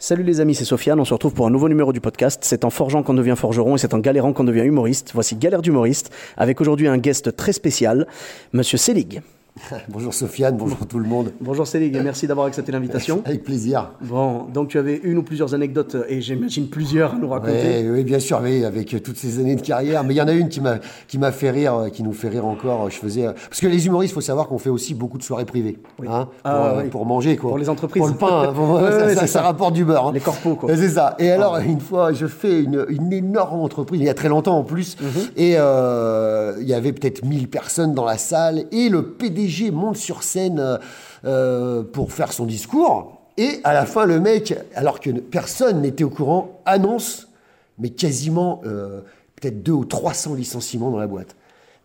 Salut les amis, c'est Sofiane. On se retrouve pour un nouveau numéro du podcast. C'est en forgeant qu'on devient forgeron et c'est en galérant qu'on devient humoriste. Voici Galère d'humoriste avec aujourd'hui un guest très spécial, Monsieur Selig. Bonjour Sofiane, bonjour tout le monde. Bonjour Selig et merci d'avoir accepté l'invitation. Avec plaisir. Bon, donc tu avais une ou plusieurs anecdotes et j'imagine plusieurs à nous raconter. Oui, oui, bien sûr, oui, avec toutes ces années de carrière. Mais il y en a une qui m'a qui m'a fait rire, qui nous fait rire encore. Je faisais parce que les humoristes, il faut savoir qu'on fait aussi beaucoup de soirées privées, hein, pour, Ah, euh, oui. pour manger quoi. Pour les entreprises. Pour le pain, hein, pour- ça, ça- c'est ça ça. rapporte du beurre. hein. Les corpos, quoi. C'est ça. Et alors une fois, je fais une, une énorme entreprise, il y a très longtemps en plus, Mhm. et euh, il y avait peut-être 1000 personnes dans la salle, et le PDG monte sur scène euh, euh, pour faire son discours. Et à la fin, le mec, alors que personne n'était au courant, annonce, mais quasiment euh, peut-être deux ou 300 licenciements dans la boîte.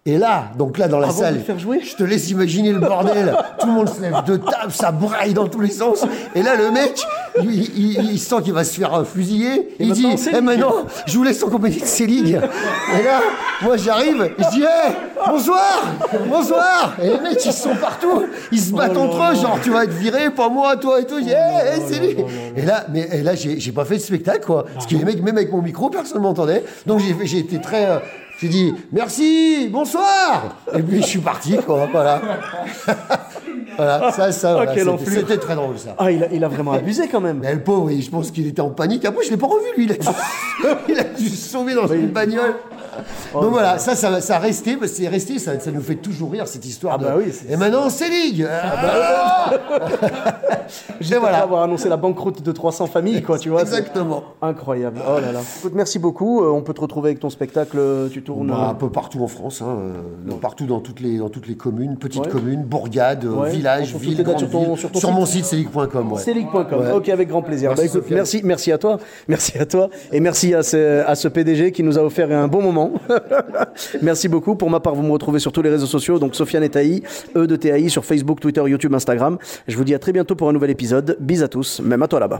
Et là, donc là, dans la Avant salle, le faire jouer je te laisse imaginer le bordel. Tout le monde se lève de table, ça braille dans tous les sens. Et là, le mec, il, il- il sent qu'il va se faire fusiller. il dit, eh maintenant, je vous laisse en compagnie de Célig. Et là, moi, j'arrive, je dis, hey, bonsoir, bonsoir. Et les mecs, ils sont partout. Ils se battent Oh entre eux, genre, tu vas être viré, pas moi, toi et tout. Je dis, hey, hey, Célig. Et là, mais et là, j'ai j'ai pas fait de spectacle, quoi. Parce que les mecs, même avec mon micro, personne m'entendait. Donc, j'ai fait- j'ai été très. euh, j'ai dit merci, bonsoir, et puis je suis parti, quoi. Voilà. voilà, ça, ça, voilà, quelle c'était- très drôle, ça. Ah, il a, il a vraiment abusé quand même. Mais le pauvre, je pense qu'il était en panique. Après, je l'ai pas revu, lui. Il a dû, il a dû se sauver dans une bagnole. Oh, Donc voilà, ça, ça, ça a resté, c'est resté, ça, ça nous fait toujours rire, cette histoire. Ah de- bah oui, Et maintenant, c'est Ligue. Ah J'ai Et voilà. avoir annoncé la banqueroute de 300 familles, quoi, tu vois. Exactement. Incroyable. Oh là là. Écoute, merci beaucoup. Euh, on peut te retrouver avec ton spectacle. euh, Tu tournes. Bah, euh, un peu partout en France, hein, dans- partout dans toutes les, dans toutes les communes, petites Ouais. communes, bourgades, Ouais. villages, villes, sur ton- mon site célic.com. Ouais. Ok, avec grand plaisir. Merci, Bah, écoute, merci, merci à toi. Merci à toi. Et merci à ce, à ce PDG qui nous a offert un bon moment. merci beaucoup. Pour ma part, vous me retrouvez sur tous les réseaux sociaux. Donc, Sofiane et Taï, E de TAI sur Facebook, Twitter, YouTube, Instagram. Je vous dis à très bientôt pour un nouvel épisode. Bis à tous, même à toi là-bas.